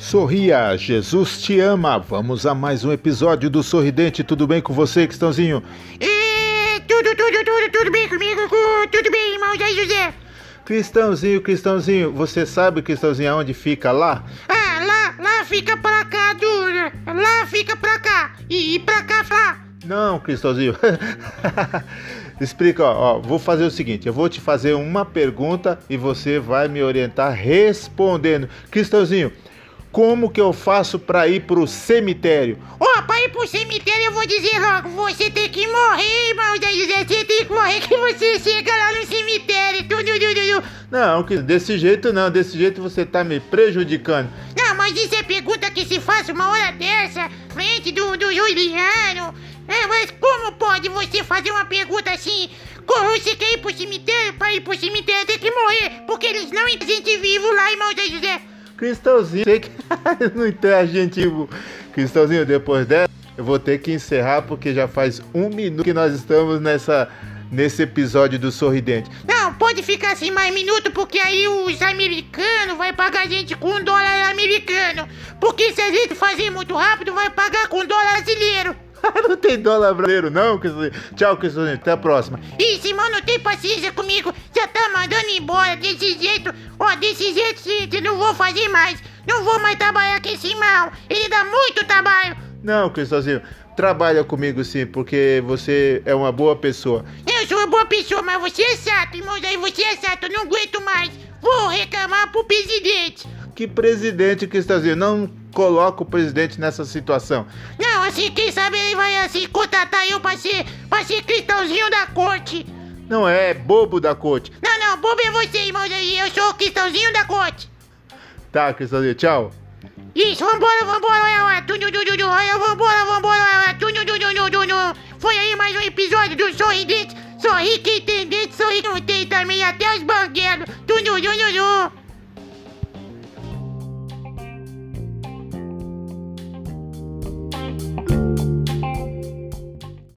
Sorria, Jesus te ama. Vamos a mais um episódio do Sorridente. Tudo bem com você, Cristãozinho? É, tudo, tudo, tudo, tudo bem comigo? Tudo bem, irmão Zé José? Cristãozinho, Cristãozinho, você sabe, Cristãozinho, aonde fica lá? Ah, lá, lá fica pra cá, dura. Lá fica pra cá. E, e pra cá, lá. Não, Cristãozinho. Explica, ó, ó, vou fazer o seguinte, eu vou te fazer uma pergunta e você vai me orientar respondendo. Cristãozinho, como que eu faço para ir pro cemitério? Ó, pra ir pro cemitério eu vou dizer logo, você tem que morrer, irmão Zé José. Você tem que morrer que você chega lá no cemitério. Tudo, tudo, tudo. Não, que- desse jeito não, desse jeito você tá me prejudicando. Não, mas isso é pergunta que se faz uma hora dessa, frente do, do Juliano. É, mas como pode você fazer uma pergunta assim? Como você quer ir pro cemitério? Pra ir pro cemitério tem que morrer, porque eles não entendem vivo lá, irmão Zé José. Cristãozinho, sei que não entende, gente. Cristãozinho, depois dessa, eu vou ter que encerrar porque já faz um minuto que nós estamos nessa, nesse episódio do Sorridente. Não, pode ficar sem mais minuto, porque aí os americanos vai pagar a gente com dólar americano. Porque se a gente fazer muito rápido, vai pagar com dólar brasileiro. não tem dólar brasileiro, não, Cristãozinho. Tchau, Cristãozinho, até a próxima. Ih, Simão não tem paciência comigo, já tá mandando embora desse jeito. Desse jeito, gente, não vou fazer mais. Não vou mais trabalhar com esse mal. Ele dá muito trabalho. Não, Cristãozinho, trabalha comigo sim, porque você é uma boa pessoa. Eu sou uma boa pessoa, mas você é chato, irmão. Aí você é chato, eu não aguento mais. Vou reclamar pro presidente. Que presidente, Cristãozinho, não coloca o presidente nessa situação. Não, assim, quem sabe ele vai assim contratar eu pra ser, pra ser cristãozinho da corte. Não é bobo da corte. Não, não, bobo é você, irmão. Aí eu sou o cristãozinho da corte. Tá, Cristãozinho, tchau. Isso, vambora, vambora, olha, olha, tudo, tudo, tudo, olha, vambora, vambora, olha, tudo. Foi aí mais um episódio do Sorridente. Sorri quem tem dente, sorri quem não tem também, até os banguelos. Tudo, tudo, tudo.